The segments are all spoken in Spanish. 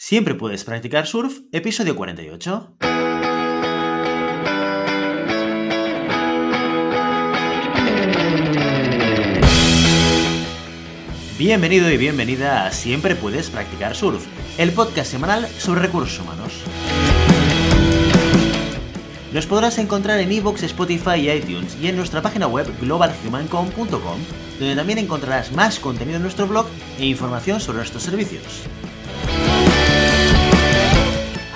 Siempre puedes practicar surf, episodio 48. Bienvenido y bienvenida a Siempre puedes practicar surf, el podcast semanal sobre recursos humanos. Nos podrás encontrar en iVoox, Spotify y iTunes y en nuestra página web globalhumancom.com, donde también encontrarás más contenido en nuestro blog e información sobre nuestros servicios.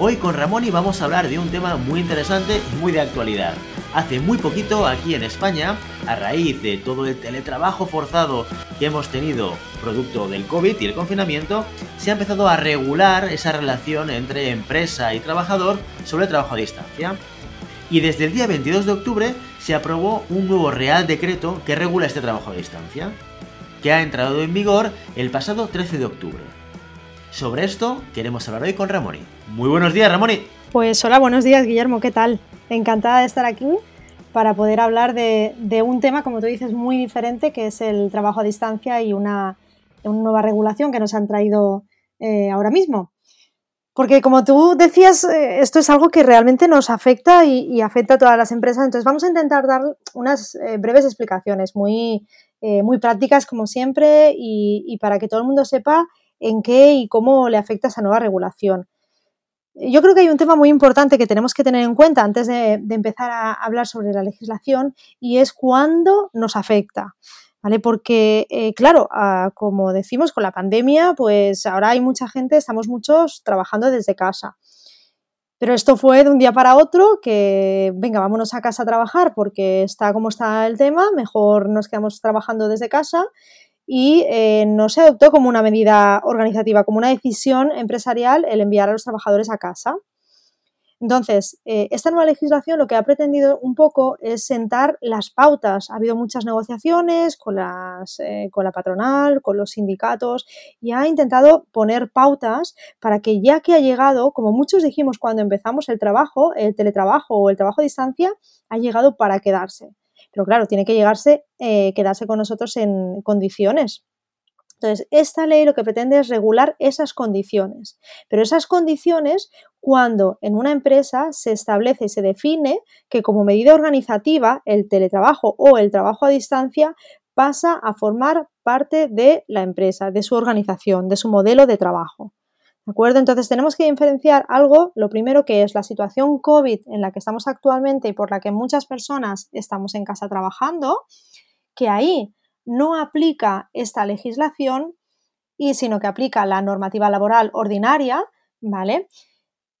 Hoy con Ramón y vamos a hablar de un tema muy interesante muy de actualidad. Hace muy poquito aquí en España, a raíz de todo el teletrabajo forzado que hemos tenido producto del COVID y el confinamiento, se ha empezado a regular esa relación entre empresa y trabajador sobre el trabajo a distancia. Y desde el día 22 de octubre se aprobó un nuevo Real Decreto que regula este trabajo a distancia, que ha entrado en vigor el pasado 13 de octubre. Sobre esto queremos hablar hoy con Ramoni. Muy buenos días, Ramoni. Pues hola, buenos días, Guillermo, ¿qué tal? Encantada de estar aquí para poder hablar de, un tema, como tú dices, muy diferente, que es el trabajo a distancia y una, nueva regulación que nos han traído eh, ahora mismo. Porque como tú decías, eh, esto es algo que realmente nos afecta y, afecta a todas las empresas. Entonces vamos a intentar dar unas eh, breves explicaciones muy, muy prácticas, como siempre, y, para que todo el mundo sepa en qué y cómo le afecta esa nueva regulación. Yo creo que hay un tema muy importante que tenemos que tener en cuenta antes de, empezar a hablar sobre la legislación y es cuándo nos afecta. ¿Vale? Porque, eh, claro, ah, como decimos con la pandemia, pues ahora hay mucha gente, estamos muchos trabajando desde casa. Pero esto fue de un día para otro que, venga, vámonos a casa a trabajar porque está como está el tema, mejor nos quedamos trabajando desde casa y eh, no se adoptó como una medida organizativa, como una decisión empresarial el enviar a los trabajadores a casa. Entonces, eh, esta nueva legislación lo que ha pretendido un poco es sentar las pautas. Ha habido muchas negociaciones con, eh, con la patronal, con los sindicatos y ha intentado poner pautas para que ya que ha llegado, como muchos dijimos cuando empezamos el trabajo, el teletrabajo o el trabajo a distancia, ha llegado para quedarse. Pero claro, tiene que llegarse, eh, quedarse con nosotros en condiciones. Entonces, esta ley lo que pretende es regular esas condiciones. Pero esas condiciones, cuando en una empresa se establece y se define que como medida organizativa el teletrabajo o el trabajo a distancia pasa a formar parte de la empresa, de su organización, de su modelo de trabajo. ¿De acuerdo? Entonces tenemos que diferenciar algo, lo primero que es la situación COVID en la que estamos actualmente y por la que muchas personas estamos en casa trabajando, que ahí no aplica esta legislación y sino que aplica la normativa laboral ordinaria, ¿vale?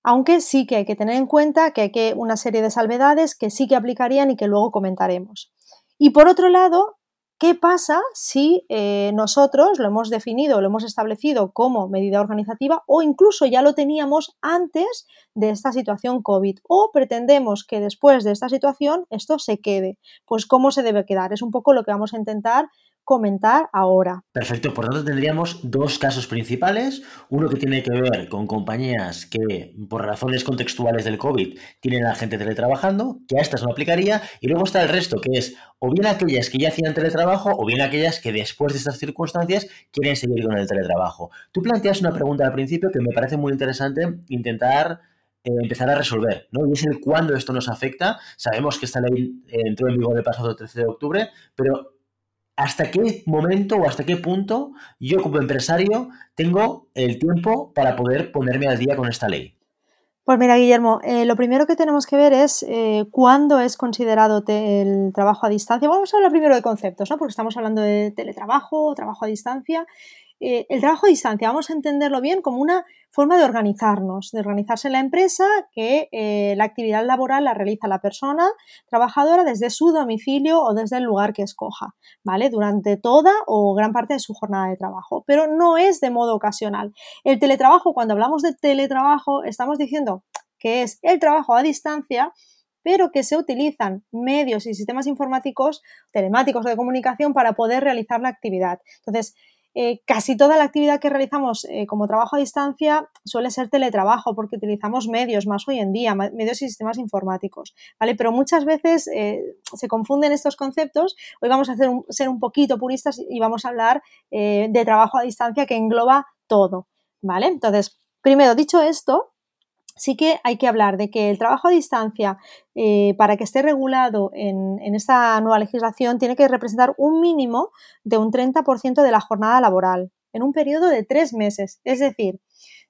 Aunque sí que hay que tener en cuenta que hay que una serie de salvedades que sí que aplicarían y que luego comentaremos. Y por otro lado, ¿Qué pasa si eh, nosotros lo hemos definido, lo hemos establecido como medida organizativa o incluso ya lo teníamos antes de esta situación COVID o pretendemos que después de esta situación esto se quede? Pues cómo se debe quedar. Es un poco lo que vamos a intentar comentar ahora. Perfecto, por tanto tendríamos dos casos principales, uno que tiene que ver con compañías que por razones contextuales del COVID tienen a la gente teletrabajando, que a estas no aplicaría, y luego está el resto, que es o bien aquellas que ya hacían teletrabajo o bien aquellas que después de estas circunstancias quieren seguir con el teletrabajo. Tú planteas una pregunta al principio que me parece muy interesante intentar eh, empezar a resolver, ¿no? Y es el cuándo esto nos afecta. Sabemos que esta ley eh, entró en vigor el pasado 13 de octubre, pero hasta qué momento o hasta qué punto yo como empresario tengo el tiempo para poder ponerme al día con esta ley. Pues mira, Guillermo, eh, lo primero que tenemos que ver es eh, cuándo es considerado el trabajo a distancia. Vamos a hablar primero de conceptos, ¿no? Porque estamos hablando de teletrabajo, trabajo a distancia. Eh, el trabajo a distancia, vamos a entenderlo bien como una forma de organizarnos, de organizarse en la empresa, que eh, la actividad laboral la realiza la persona trabajadora desde su domicilio o desde el lugar que escoja, ¿vale? Durante toda o gran parte de su jornada de trabajo, pero no es de modo ocasional. El teletrabajo, cuando hablamos de teletrabajo, estamos diciendo que es el trabajo a distancia pero que se utilizan medios y sistemas informáticos, telemáticos o de comunicación para poder realizar la actividad. Entonces, eh, casi toda la actividad que realizamos eh, como trabajo a distancia suele ser teletrabajo porque utilizamos medios más hoy en día, medios y sistemas informáticos, ¿vale? Pero muchas veces eh, se confunden estos conceptos. Hoy vamos a hacer ser un poquito puristas y vamos a hablar de trabajo a distancia que engloba todo, ¿vale? Entonces, primero, dicho esto, sí que hay que hablar de que el trabajo a distancia, eh, para que esté regulado en, esta nueva legislación, tiene que representar un mínimo de un 30% de la jornada laboral en un periodo de tres meses. Es decir,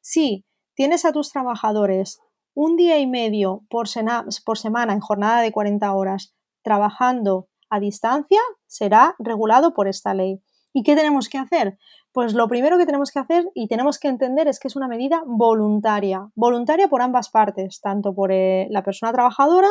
si tienes a tus trabajadores un día y medio por, semana en jornada de 40 horas trabajando a distancia, será regulado por esta ley. ¿Y qué tenemos que hacer? Pues lo primero que tenemos que hacer y tenemos que entender es que es una medida voluntaria, voluntaria por ambas partes, tanto por eh, la persona trabajadora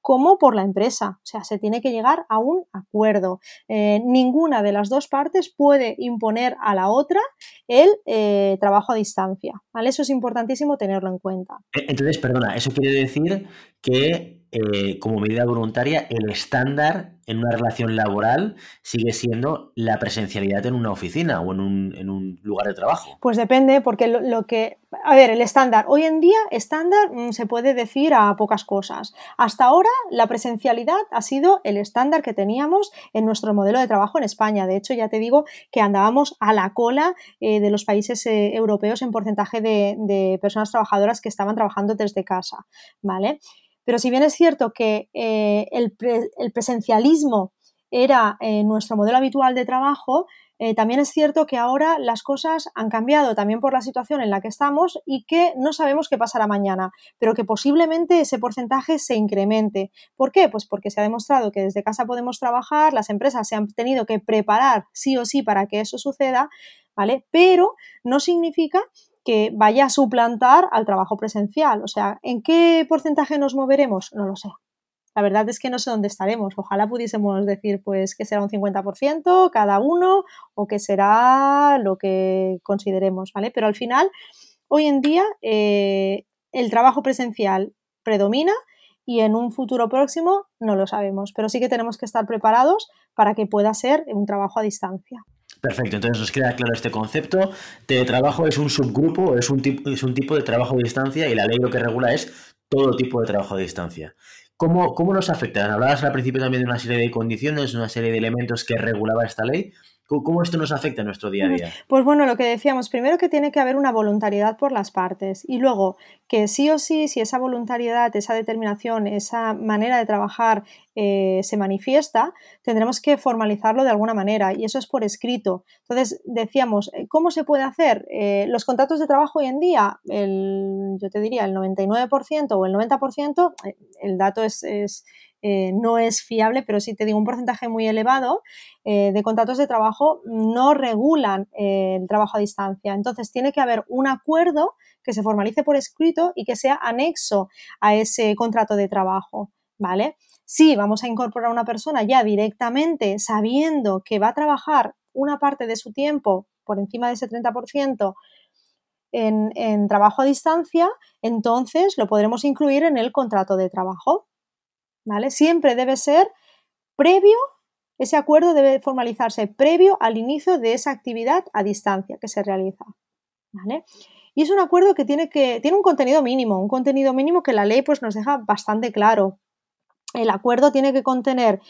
como por la empresa. O sea, se tiene que llegar a un acuerdo. Eh, ninguna de las dos partes puede imponer a la otra el eh, trabajo a distancia. ¿vale? Eso es importantísimo tenerlo en cuenta. Entonces, perdona, eso quiere decir que eh, como medida voluntaria, el estándar en una relación laboral sigue siendo la presencialidad en una oficina o en un, lugar de trabajo. Pues depende, porque lo, que... A ver, el estándar. Hoy en día, estándar mm, se puede decir a pocas cosas. Hasta ahora, la presencialidad ha sido el estándar que teníamos en nuestro modelo de trabajo en España. De hecho, ya te digo que andábamos a la cola eh, de los países eh, europeos en porcentaje de, de personas trabajadoras que estaban trabajando desde casa. ¿Vale? Pero si bien es cierto que eh, el, presencialismo era eh, nuestro modelo habitual de trabajo, eh, también es cierto que ahora las cosas han cambiado también por la situación en la que estamos y que no sabemos qué pasará mañana, pero que posiblemente ese porcentaje se incremente. ¿Por qué? Pues porque se ha demostrado que desde casa podemos trabajar, las empresas se han tenido que preparar sí o sí para que eso suceda, ¿vale? Pero no significa que vaya a suplantar al trabajo presencial. O sea, ¿en qué porcentaje nos moveremos? No lo sé. La verdad es que no sé dónde estaremos. Ojalá pudiésemos decir pues que será un 50% cada uno o que será lo que consideremos, ¿vale? Pero al final, hoy en día, eh, el trabajo presencial predomina y en un futuro próximo no lo sabemos, pero sí que tenemos que estar preparados para que pueda ser un trabajo a distancia. Perfecto, entonces nos queda claro este concepto. Teletrabajo es un subgrupo, es un, tipo, es un tipo de trabajo a distancia y la ley lo que regula es todo tipo de trabajo a distancia. ¿Cómo, cómo nos afecta? Hablabas al principio también de una serie de condiciones, una serie de elementos que regulaba esta ley. ¿Cómo esto nos afecta en nuestro día a día? Pues bueno, lo que decíamos, primero que tiene que haber una voluntariedad por las partes y luego que sí o sí, si esa voluntariedad, esa determinación, esa manera de trabajar eh, se manifiesta, tendremos que formalizarlo de alguna manera y eso es por escrito. Entonces, decíamos, eh, ¿cómo se puede hacer? Eh, los contratos de trabajo hoy en día, el, yo te diría el 99% o el 90%, el dato es no es fiable, pero sí te digo un porcentaje muy elevado de contratos de trabajo no regulan el trabajo a distancia. Entonces tiene que haber un acuerdo que se formalice por escrito y que sea anexo a ese contrato de trabajo, ¿vale? Si vamos a incorporar a una persona ya directamente sabiendo que va a trabajar una parte de su tiempo por encima de ese 30%, en, en, trabajo a distancia, entonces lo podremos incluir en el contrato de trabajo. Siempre debe ser previo, ese acuerdo debe formalizarse previo al inicio de esa actividad a distancia que se realiza, Y es un acuerdo que tiene, que tiene un contenido mínimo, un contenido mínimo que la ley pues, nos deja bastante claro. El acuerdo tiene que contener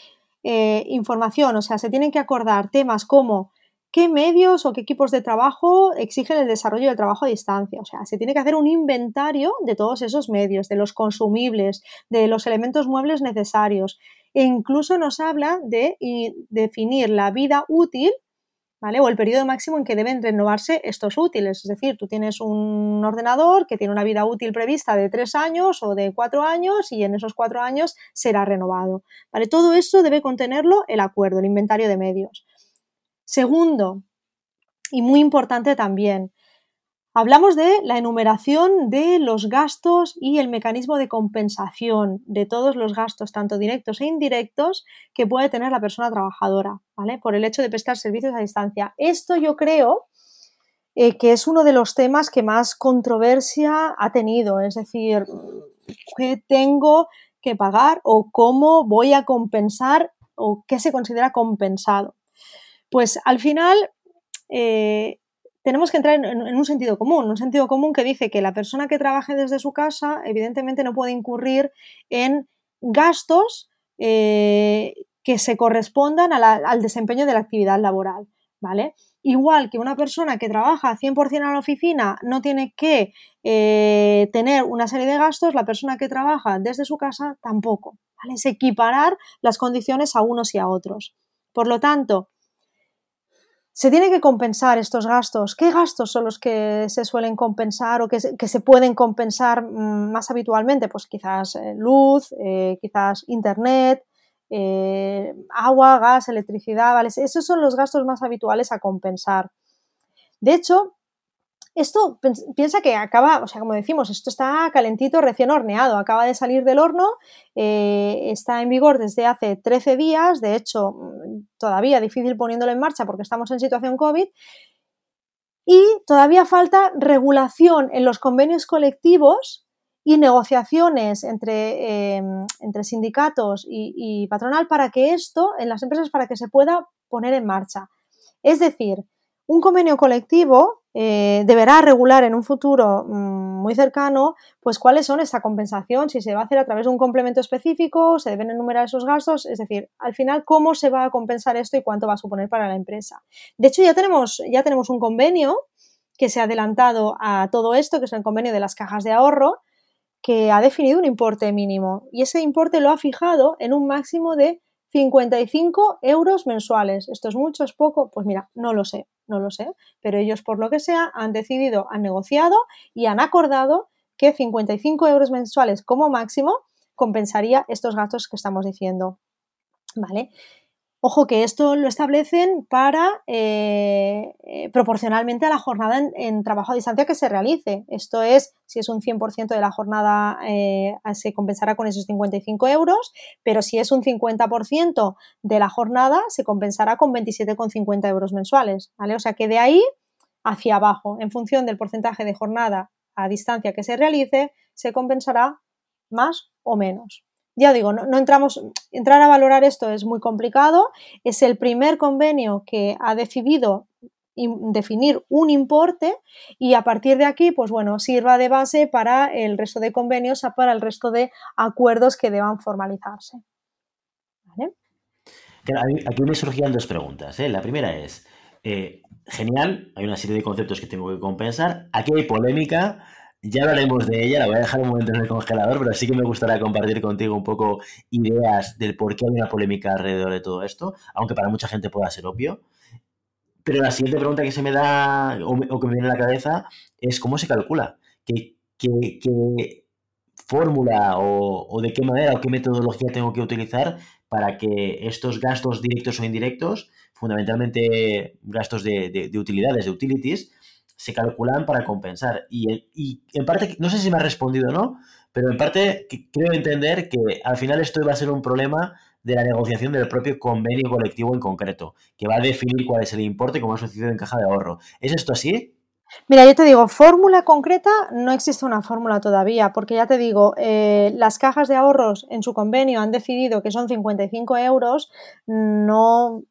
eh, información, o sea, se tienen que acordar temas como qué medios o qué equipos de trabajo exigen el desarrollo del trabajo a distancia. O sea, se tiene que hacer un inventario de todos esos medios, de los consumibles, de los elementos muebles necesarios. E incluso nos habla de definir la vida útil O el periodo máximo en que deben renovarse estos útiles. Es decir, tú tienes un ordenador que tiene una vida útil prevista de tres años o de cuatro años y en esos cuatro años será renovado. ¿Vale? Todo esto debe contenerlo el acuerdo, el inventario de medios. Segundo, y muy importante también, Hablamos de la enumeración de los gastos y el mecanismo de compensación de todos los gastos, tanto directos e indirectos, que puede tener la persona trabajadora, ¿vale? Por el hecho de prestar servicios a distancia. Esto yo creo eh, que es uno de los temas que más controversia ha tenido, es decir, qué tengo que pagar o cómo voy a compensar o qué se considera compensado. Pues al final eh, tenemos que entrar en, un sentido común, un sentido común que dice que la persona que trabaje desde su casa evidentemente no puede incurrir en gastos eh, que se correspondan al desempeño de la actividad laboral, ¿vale? Igual que una persona que trabaja 100% a la oficina no tiene que eh, tener una serie de gastos, la persona que trabaja desde su casa tampoco. Es equiparar las condiciones a unos y a otros. Por lo tanto, se tiene que compensar estos gastos. ¿Qué gastos son los que se suelen compensar o que se, pueden compensar mm, más habitualmente? Pues quizás eh, luz, eh, quizás internet, eh, agua, gas, electricidad, ¿vale? Esos son los gastos más habituales a compensar. De hecho, esto piensa que acaba, o sea, como decimos, esto está calentito, recién horneado, acaba de salir del horno, eh, está en vigor desde hace 13 días, de hecho, mm, todavía difícil poniéndolo en marcha porque estamos en situación COVID, y todavía falta regulación en los convenios colectivos y negociaciones entre, em, entre sindicatos y, y patronal para que esto, en las empresas, para que se pueda poner en marcha. Es decir, un convenio colectivo eh, deberá regular en un futuro mm, muy cercano, pues cuáles son esa compensación, si se va a hacer a través de un complemento específico, se deben enumerar esos gastos, es decir, al final cómo se va a compensar esto y cuánto va a suponer para la empresa. De hecho, ya tenemos, ya tenemos un convenio que se ha adelantado a todo esto, que es el convenio de las cajas de ahorro, que ha definido un importe mínimo y ese importe lo ha fijado en un máximo de 55 euros mensuales. ¿Esto es mucho? ¿Es poco? Pues mira, no lo sé, no lo sé. Pero ellos, por lo que sea, han decidido, han negociado y han acordado que 55 euros mensuales como máximo compensaría estos gastos que estamos diciendo. ¿Vale? Ojo que esto lo establecen para eh, eh, proporcionalmente a la jornada en, trabajo a distancia que se realice. Esto es, si es un 100% de la jornada, eh, se compensará con esos 55 euros, pero si es un 50% de la jornada, se compensará con 27,50 euros mensuales. ¿vale? O sea que de ahí hacia abajo, en función del porcentaje de jornada a distancia que se realice, se compensará más o menos ya digo, no, entramos, entrar a valorar esto es muy complicado. Es el primer convenio que ha decidido definir un importe y a partir de aquí, pues bueno, sirva de base para el resto de convenios, para el resto de acuerdos que deban formalizarse. aquí me surgían dos preguntas. ¿eh? La primera es, eh, genial, hay una serie de conceptos que tengo que compensar. Aquí hay polémica ya hablaremos de ella, la voy a dejar un momento en el congelador, pero sí que me gustaría compartir contigo un poco ideas del por qué hay una polémica alrededor de todo esto, aunque para mucha gente pueda ser obvio. Pero la siguiente pregunta que se me da o, que me viene a la cabeza es cómo se calcula, qué, fórmula o, de qué manera o qué metodología tengo que utilizar para que estos gastos directos o indirectos, fundamentalmente gastos de utilidades, de utilities, se calculan para compensar. Y, en parte, no sé si me ha respondido o no, pero en parte creo entender que al final esto va a ser un problema de la negociación del propio convenio colectivo en concreto, que va a definir cuál es el importe como ha sucedido en caja de ahorro. ¿Es esto así? Mira, yo te digo, fórmula concreta, no existe una fórmula todavía, porque ya te digo, eh, las cajas de ahorros en su convenio han decidido que son 55 euros, no,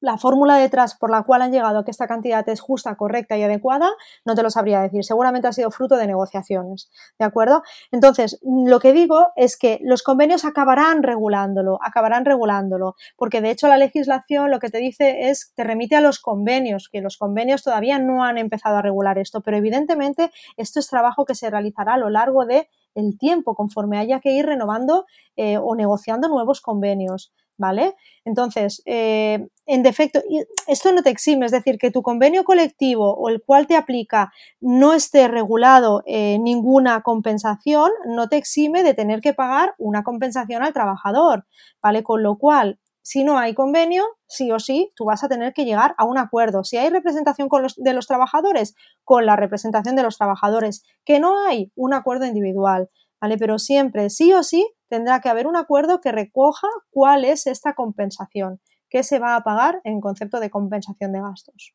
la fórmula detrás por la cual han llegado a que esta cantidad es justa, correcta y adecuada, no te lo sabría decir. Seguramente ha sido fruto de negociaciones. ¿De acuerdo? Entonces, lo que digo es que los convenios acabarán regulándolo, acabarán regulándolo, porque de hecho la legislación lo que te dice es, te remite a los convenios, que los convenios todavía no han empezado a regular esto, pero evidentemente esto es trabajo que se realizará a lo largo de el tiempo, conforme haya que ir renovando eh, o negociando nuevos convenios. ¿Vale? Entonces, eh, en defecto, esto no te exime, es decir, que tu convenio colectivo o el cual te aplica no esté regulado ninguna compensación, no te exime de tener que pagar una compensación al trabajador, ¿vale? Con lo cual, si no hay convenio, sí o sí, tú vas a tener que llegar a un acuerdo. Si hay representación de los trabajadores, con la representación de los trabajadores. Que no hay un acuerdo individual, ¿vale? Pero siempre, sí o sí, tendrá que haber un acuerdo que recoja cuál es esta compensación, qué se va a pagar en concepto de compensación de gastos.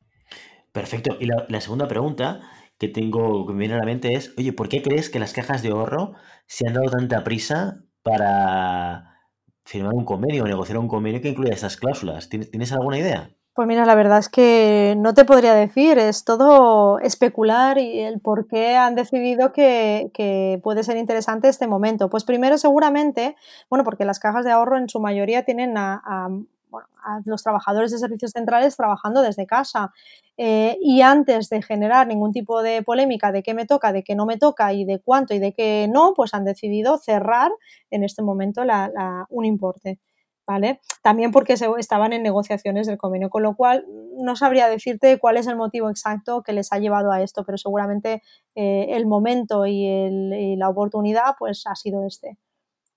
Perfecto. Y la, segunda pregunta que tengo que me viene a la mente es, oye, ¿por qué crees que las cajas de ahorro se han dado tanta prisa para firmar un convenio o negociar un convenio que incluya estas cláusulas. ¿Tienes alguna idea? Pues mira, la verdad es que no te podría decir, es todo especular y el por qué han decidido que, puede ser interesante este momento. Pues primero seguramente, bueno, porque las cajas de ahorro en su mayoría tienen a a los trabajadores de servicios centrales trabajando desde casa. Eh, y antes de generar ningún tipo de polémica de qué me toca, de qué no me toca y de cuánto y de qué no, pues han decidido cerrar en este momento un importe. ¿Vale? También porque estaban en negociaciones del convenio, con lo cual no sabría decirte cuál es el motivo exacto que les ha llevado a esto, pero seguramente eh, el momento y, la oportunidad pues ha sido este.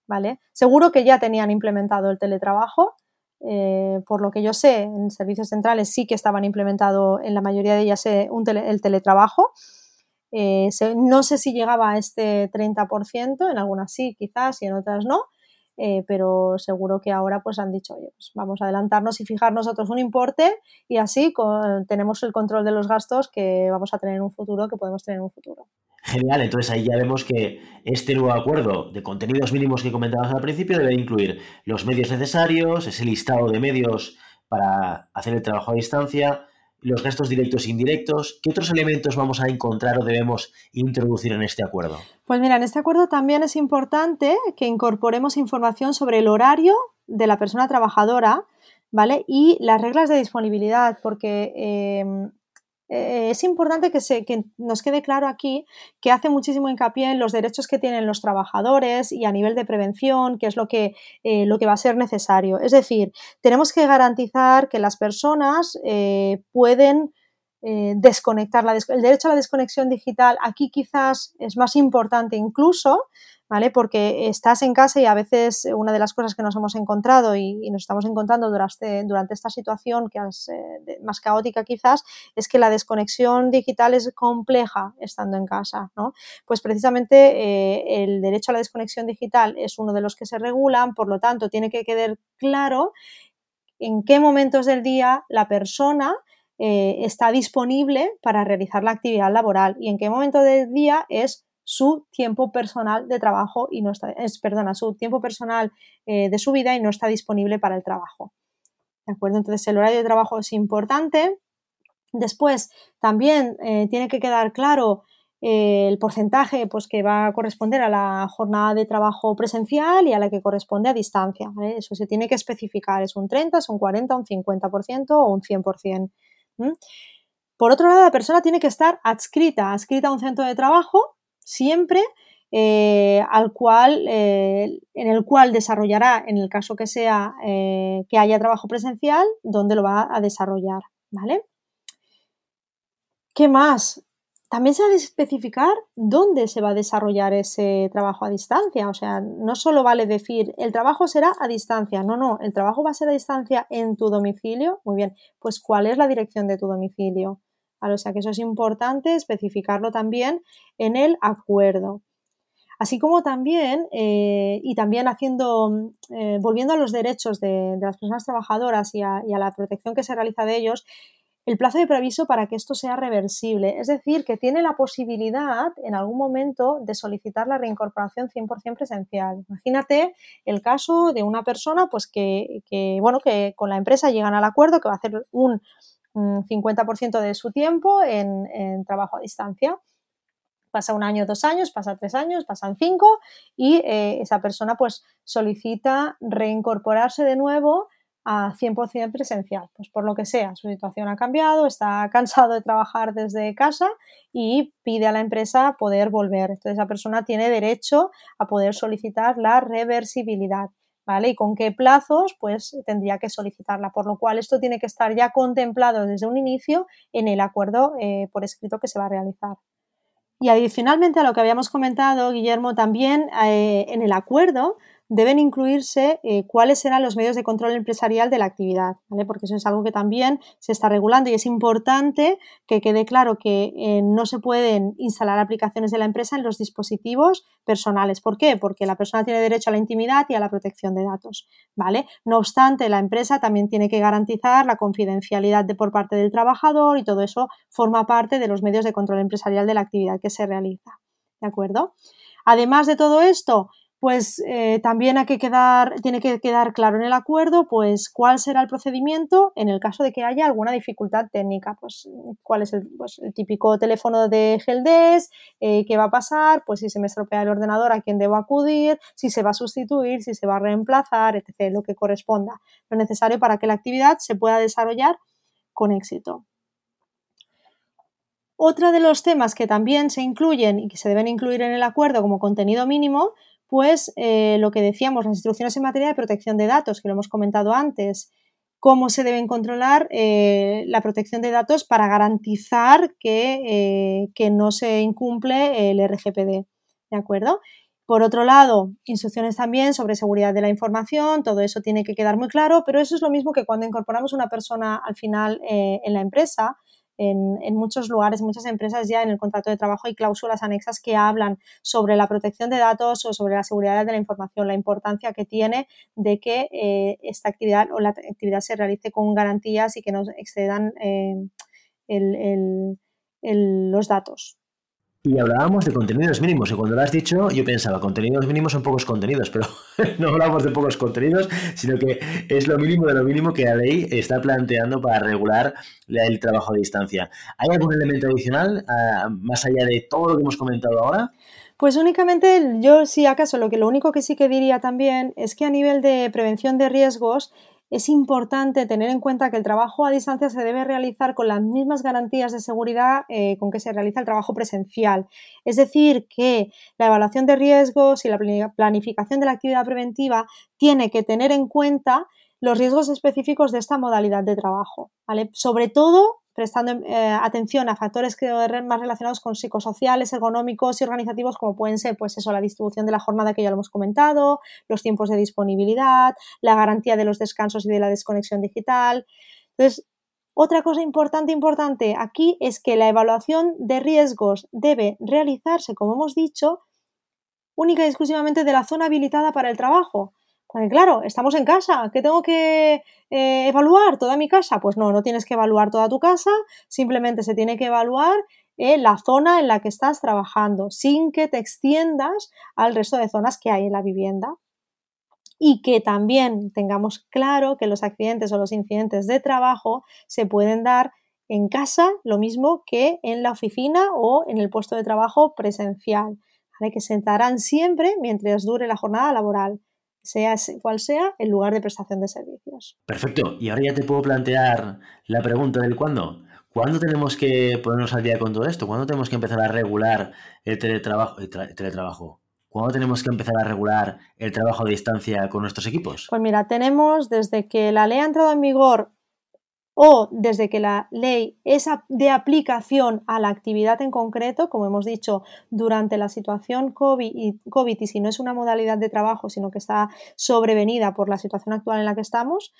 ¿Vale? Seguro que ya tenían implementado el teletrabajo, eh, por lo que yo sé, en servicios centrales sí que estaban implementado en la mayoría de ellas eh, el teletrabajo. No sé si llegaba a este 30%, en algunas sí, quizás, y en otras no, pero seguro que ahora pues han dicho, oye, pues vamos a adelantarnos y fijar nosotros un importe y así tenemos el control de los gastos que vamos a tener en un futuro, que podemos tener en un futuro. Genial, entonces ahí ya vemos que este nuevo acuerdo de contenidos mínimos que comentabas al principio debe incluir los medios necesarios, ese listado de medios para hacer el trabajo a distancia, los gastos directos e indirectos. ¿Qué otros elementos vamos a encontrar o debemos introducir en este acuerdo? Pues mira, en este acuerdo también es importante que incorporemos información sobre el horario de la persona trabajadora, ¿vale? Y las reglas de disponibilidad, porque eh, eh, es importante que, se, que nos quede claro aquí que hace muchísimo hincapié en los derechos que tienen los trabajadores y a nivel de prevención, que es lo que, eh, lo que va a ser necesario. Es decir, tenemos que garantizar que las personas eh, pueden desconectar. el derecho a la desconexión digital aquí quizás es más importante incluso ¿vale? Porque estás en casa y a veces una de las cosas que nos hemos encontrado y, nos estamos encontrando durante, durante esta situación que es eh, más caótica quizás, es que la desconexión digital es compleja estando en casa, ¿no? Pues precisamente eh, el derecho a la desconexión digital es uno de los que se regulan, por lo tanto tiene que quedar claro en qué momentos del día la persona eh, está disponible para realizar la actividad laboral y en qué momento del día es su tiempo personal de trabajo y no está, es, perdona, su tiempo personal eh, de su vida y no está disponible para el trabajo. ¿De acuerdo? Entonces el horario de trabajo es importante. Después también eh, tiene que quedar claro el porcentaje pues, que va a corresponder a la jornada de trabajo presencial y a la que corresponde a distancia. Eso se tiene que especificar. ¿Es un 30, es un 40, un 50% o un 100%? Por otro lado, la persona tiene que estar adscrita, adscrita a un centro de trabajo siempre eh, al cual, eh, en el cual desarrollará, en el caso que sea eh, que haya trabajo presencial, dónde lo va a desarrollar, ¿vale? ¿Qué más? También se ha de especificar dónde se va a desarrollar ese trabajo a distancia. O sea, no solo vale decir el trabajo será a distancia. No, no, el trabajo va a ser a distancia en tu domicilio. Muy bien, pues ¿cuál es la dirección de tu domicilio? O sea que eso es importante especificarlo también en el acuerdo. Así como también, eh, y también haciendo, eh, volviendo a los derechos de, las personas trabajadoras y a, la protección que se realiza de ellos, el plazo de preaviso para que esto sea reversible. Es decir, que tiene la posibilidad en algún momento de solicitar la reincorporación 100% presencial. Imagínate el caso de una persona pues que, bueno, que con la empresa llegan al acuerdo que va a hacer un 50% de su tiempo en, trabajo a distancia. Pasa un año, dos años, pasa tres años, pasan cinco y eh, esa persona pues solicita reincorporarse de nuevo a 100% presencial, pues por lo que sea, su situación ha cambiado, está cansado de trabajar desde casa y pide a la empresa poder volver. Entonces esa persona tiene derecho a poder solicitar la reversibilidad. ¿vale? Y con qué plazos, pues tendría que solicitarla, por lo cual esto tiene que estar ya contemplado desde un inicio en el acuerdo eh, por escrito que se va a realizar. Y adicionalmente a lo que habíamos comentado, Guillermo, también eh, en el acuerdo deben incluirse eh, cuáles serán los medios de control empresarial de la actividad, ¿vale? Porque eso es algo que también se está regulando y es importante que quede claro que eh, no se pueden instalar aplicaciones de la empresa en los dispositivos personales. ¿Por qué? Porque la persona tiene derecho a la intimidad y a la protección de datos, ¿vale? No obstante, la empresa también tiene que garantizar la confidencialidad de por parte del trabajador y todo eso forma parte de los medios de control empresarial de la actividad que se realiza. ¿De acuerdo? Además de todo esto, pues eh, también hay que quedar, tiene que quedar claro en el acuerdo pues cuál será el procedimiento en el caso de que haya alguna dificultad técnica, pues cuál es el, pues, típico teléfono de Heldes, eh, qué va a pasar, pues si se me estropea el ordenador a quién debo acudir, si se va a sustituir, si se va a reemplazar, etc., lo que corresponda, lo necesario para que la actividad se pueda desarrollar con éxito. Otro de los temas que también se incluyen y que se deben incluir en el acuerdo como contenido mínimo pues eh, lo que decíamos, las instrucciones en materia de protección de datos, que lo hemos comentado antes, cómo se deben controlar eh, la protección de datos para garantizar que, eh, que, no se incumple el RGPD. ¿De acuerdo? Por otro lado, instrucciones también sobre seguridad de la información, todo eso tiene que quedar muy claro, pero eso es lo mismo que cuando incorporamos una persona al final en la empresa, en, muchos lugares, muchas empresas ya en el contrato de trabajo hay cláusulas anexas que hablan sobre la protección de datos o sobre la seguridad de la información, la importancia que tiene de que eh, esta actividad o la actividad se realice con garantías y que no excedan eh, los datos. Y hablábamos de contenidos mínimos, y cuando lo has dicho, yo pensaba, contenidos mínimos son pocos contenidos, pero no hablamos de pocos contenidos, sino que es lo mínimo de lo mínimo que la ley está planteando para regular el trabajo a distancia. ¿Hay algún elemento adicional, ah, más allá de todo lo que hemos comentado ahora? Pues únicamente yo sí acaso lo que lo único que sí que diría también es que a nivel de prevención de riesgos es importante tener en cuenta que el trabajo a distancia se debe realizar con las mismas garantías de seguridad eh, con que se realiza el trabajo presencial. Es decir, que la evaluación de riesgos y la planificación de la actividad preventiva tiene que tener en cuenta los riesgos específicos de esta modalidad de trabajo. Sobre todo prestando eh, atención a factores que más relacionados con psicosociales, ergonómicos y organizativos, como pueden ser, pues eso, la distribución de la jornada que ya lo hemos comentado, los tiempos de disponibilidad, la garantía de los descansos y de la desconexión digital. Entonces, otra cosa importante, importante aquí es que la evaluación de riesgos debe realizarse, como hemos dicho, única y exclusivamente de la zona habilitada para el trabajo. Porque claro, estamos en casa, ¿qué tengo que eh, evaluar? ¿Toda mi casa? Pues no, no tienes que evaluar toda tu casa, simplemente se tiene que evaluar eh, la zona en la que estás trabajando, sin que te extiendas al resto de zonas que hay en la vivienda. Y que también tengamos claro que los accidentes o los incidentes de trabajo se pueden dar en casa, lo mismo que en la oficina o en el puesto de trabajo presencial, que se siempre mientras dure la jornada laboral sea cual sea el lugar de prestación de servicios. Perfecto. Y ahora ya te puedo plantear la pregunta del cuándo. ¿Cuándo tenemos que ponernos al día con todo esto? ¿Cuándo tenemos que empezar a regular el teletrabajo? El teletrabajo? ¿Cuándo tenemos que empezar a regular el trabajo a distancia con nuestros equipos? Pues mira, tenemos desde que la ley ha entrado en vigor o desde que la ley es de aplicación a la actividad en concreto, como hemos dicho, durante la situación COVID y, si no es una modalidad de trabajo, sino que está sobrevenida por la situación actual en la que estamos,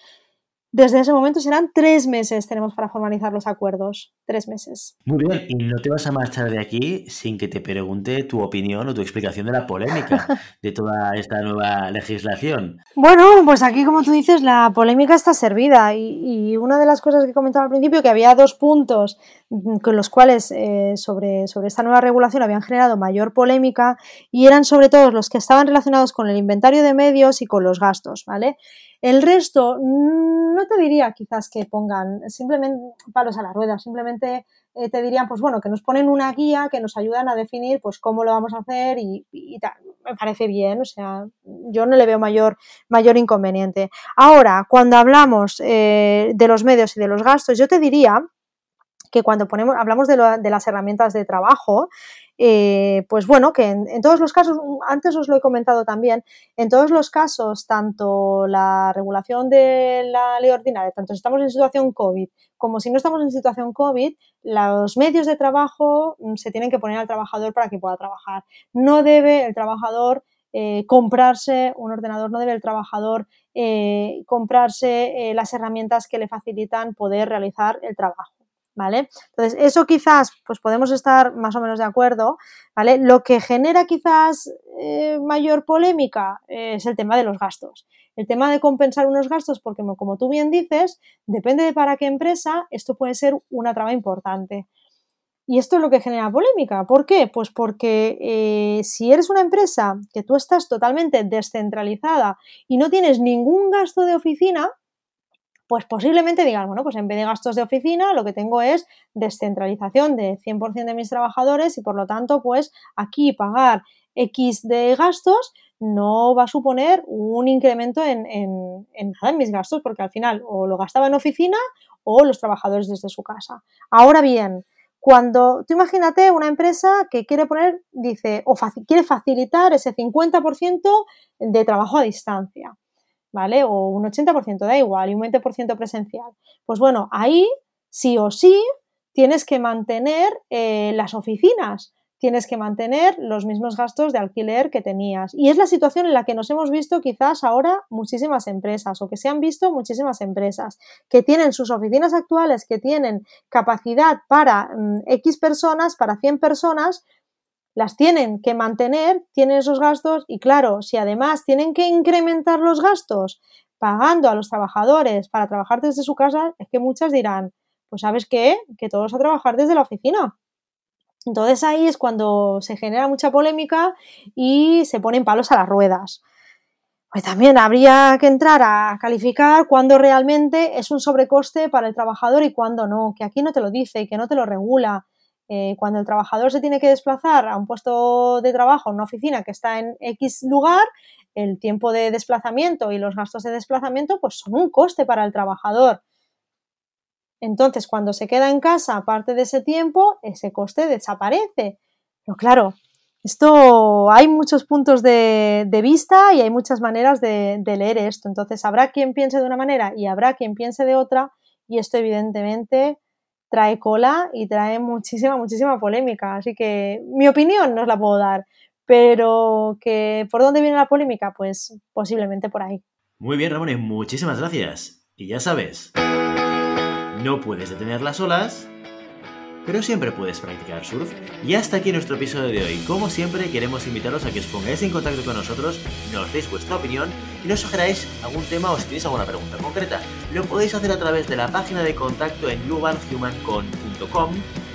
desde ese momento serán tres meses tenemos para formalizar los acuerdos. Tres meses. Muy bien, y no te vas a marchar de aquí sin que te pregunte tu opinión o tu explicación de la polémica de toda esta nueva legislación. Bueno, pues aquí, como tú dices, la polémica está servida. Y, una de las cosas que comentaba al principio, que había dos puntos con los cuales eh, sobre, sobre esta nueva regulación habían generado mayor polémica, y eran sobre todo los que estaban relacionados con el inventario de medios y con los gastos, ¿vale? El resto, mm, no te diría quizás que pongan simplemente palos a la rueda, simplemente eh, te dirían, pues bueno, que nos ponen una guía que nos ayudan a definir pues cómo lo vamos a hacer y, tal. Me parece bien, o sea, yo no le veo mayor, mayor inconveniente. Ahora, cuando hablamos eh, de los medios y de los gastos, yo te diría que cuando ponemos, hablamos de, de las herramientas de trabajo, eh, pues bueno, que en, todos los casos, antes os lo he comentado también, en todos los casos, tanto la regulación de la ley ordinaria, tanto si estamos en situación COVID como si no estamos en situación COVID, los medios de trabajo mm, se tienen que poner al trabajador para que pueda trabajar. No debe el trabajador eh, comprarse un ordenador, no debe el trabajador eh, comprarse las herramientas que le facilitan poder realizar el trabajo. ¿Vale? Entonces, eso quizás, pues podemos estar más o menos de acuerdo, ¿vale? Lo que genera quizás mayor polémica es el tema de los gastos. El tema de compensar unos gastos, porque como tú bien dices, depende de para qué empresa, esto puede ser una traba importante. Y esto es lo que genera polémica. ¿Por qué? Pues porque eh, si eres una empresa que tú estás totalmente descentralizada y no tienes ningún gasto de oficina, pues posiblemente digas, bueno, pues en vez de gastos de oficina, lo que tengo es descentralización de 100% de mis trabajadores y por lo tanto, pues aquí pagar X de gastos no va a suponer un incremento en, en, en, nada en mis gastos, porque al final o lo gastaba en oficina o los trabajadores desde su casa. Ahora bien, cuando tú imagínate una empresa que quiere poner, dice, o quiere facilitar ese 50% de trabajo a distancia, ¿vale? O un 80%, da igual, y un 20% presencial. Pues bueno, ahí sí o sí tienes que mantener eh, las oficinas, tienes que mantener los mismos gastos de alquiler que tenías. Y es la situación en la que nos hemos visto quizás ahora muchísimas empresas o que se han visto muchísimas empresas que tienen sus oficinas actuales, que tienen capacidad para mm, X personas, para 100 personas, las tienen que mantener, tienen esos gastos y claro, si además tienen que incrementar los gastos pagando a los trabajadores para trabajar desde su casa, es que muchas dirán, pues sabes qué, que todos a trabajar desde la oficina entonces ahí es cuando se genera mucha polémica y se ponen palos a las ruedas. Pues también habría que entrar a calificar cuándo realmente es un sobrecoste para el trabajador y cuándo no, que aquí no te lo dice y que no te lo regula. Eh, cuando el trabajador se tiene que desplazar a un puesto de trabajo, una oficina que está en X lugar, el tiempo de desplazamiento y los gastos de desplazamiento pues son un coste para el trabajador. Entonces, cuando se queda en casa, aparte de ese tiempo, ese coste desaparece. Pero claro, esto hay muchos puntos de, vista y hay muchas maneras de, leer esto. Entonces, habrá quien piense de una manera y habrá quien piense de otra. Y esto, evidentemente, trae cola y trae muchísima, muchísima polémica. Así que mi opinión no os la puedo dar. Pero que por dónde viene la polémica, pues posiblemente por ahí. Muy bien, Ramón, y muchísimas gracias. Y ya sabes. No puedes detener las olas, pero siempre puedes practicar surf. Y hasta aquí nuestro episodio de hoy. Como siempre, queremos invitaros a que os pongáis en contacto con nosotros, nos deis vuestra opinión y nos sugeráis algún tema o si tenéis alguna pregunta concreta. Lo podéis hacer a través de la página de contacto en globalhumancon.com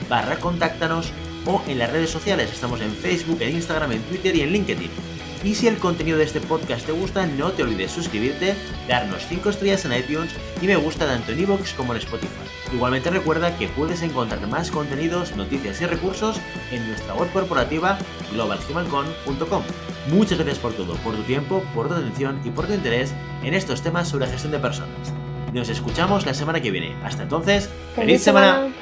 barra contáctanos o en las redes sociales. Estamos en Facebook, en Instagram, en Twitter y en LinkedIn. Y si el contenido de este podcast te gusta, no te olvides suscribirte, darnos 5 estrellas en iTunes y me gusta tanto en iVoox como en Spotify. Igualmente recuerda que puedes encontrar más contenidos, noticias y recursos en nuestra web corporativa globalhumancon.com. Muchas gracias por todo, por tu tiempo, por tu atención y por tu interés en estos temas sobre gestión de personas. Nos escuchamos la semana que viene. Hasta entonces, ¡feliz, semana!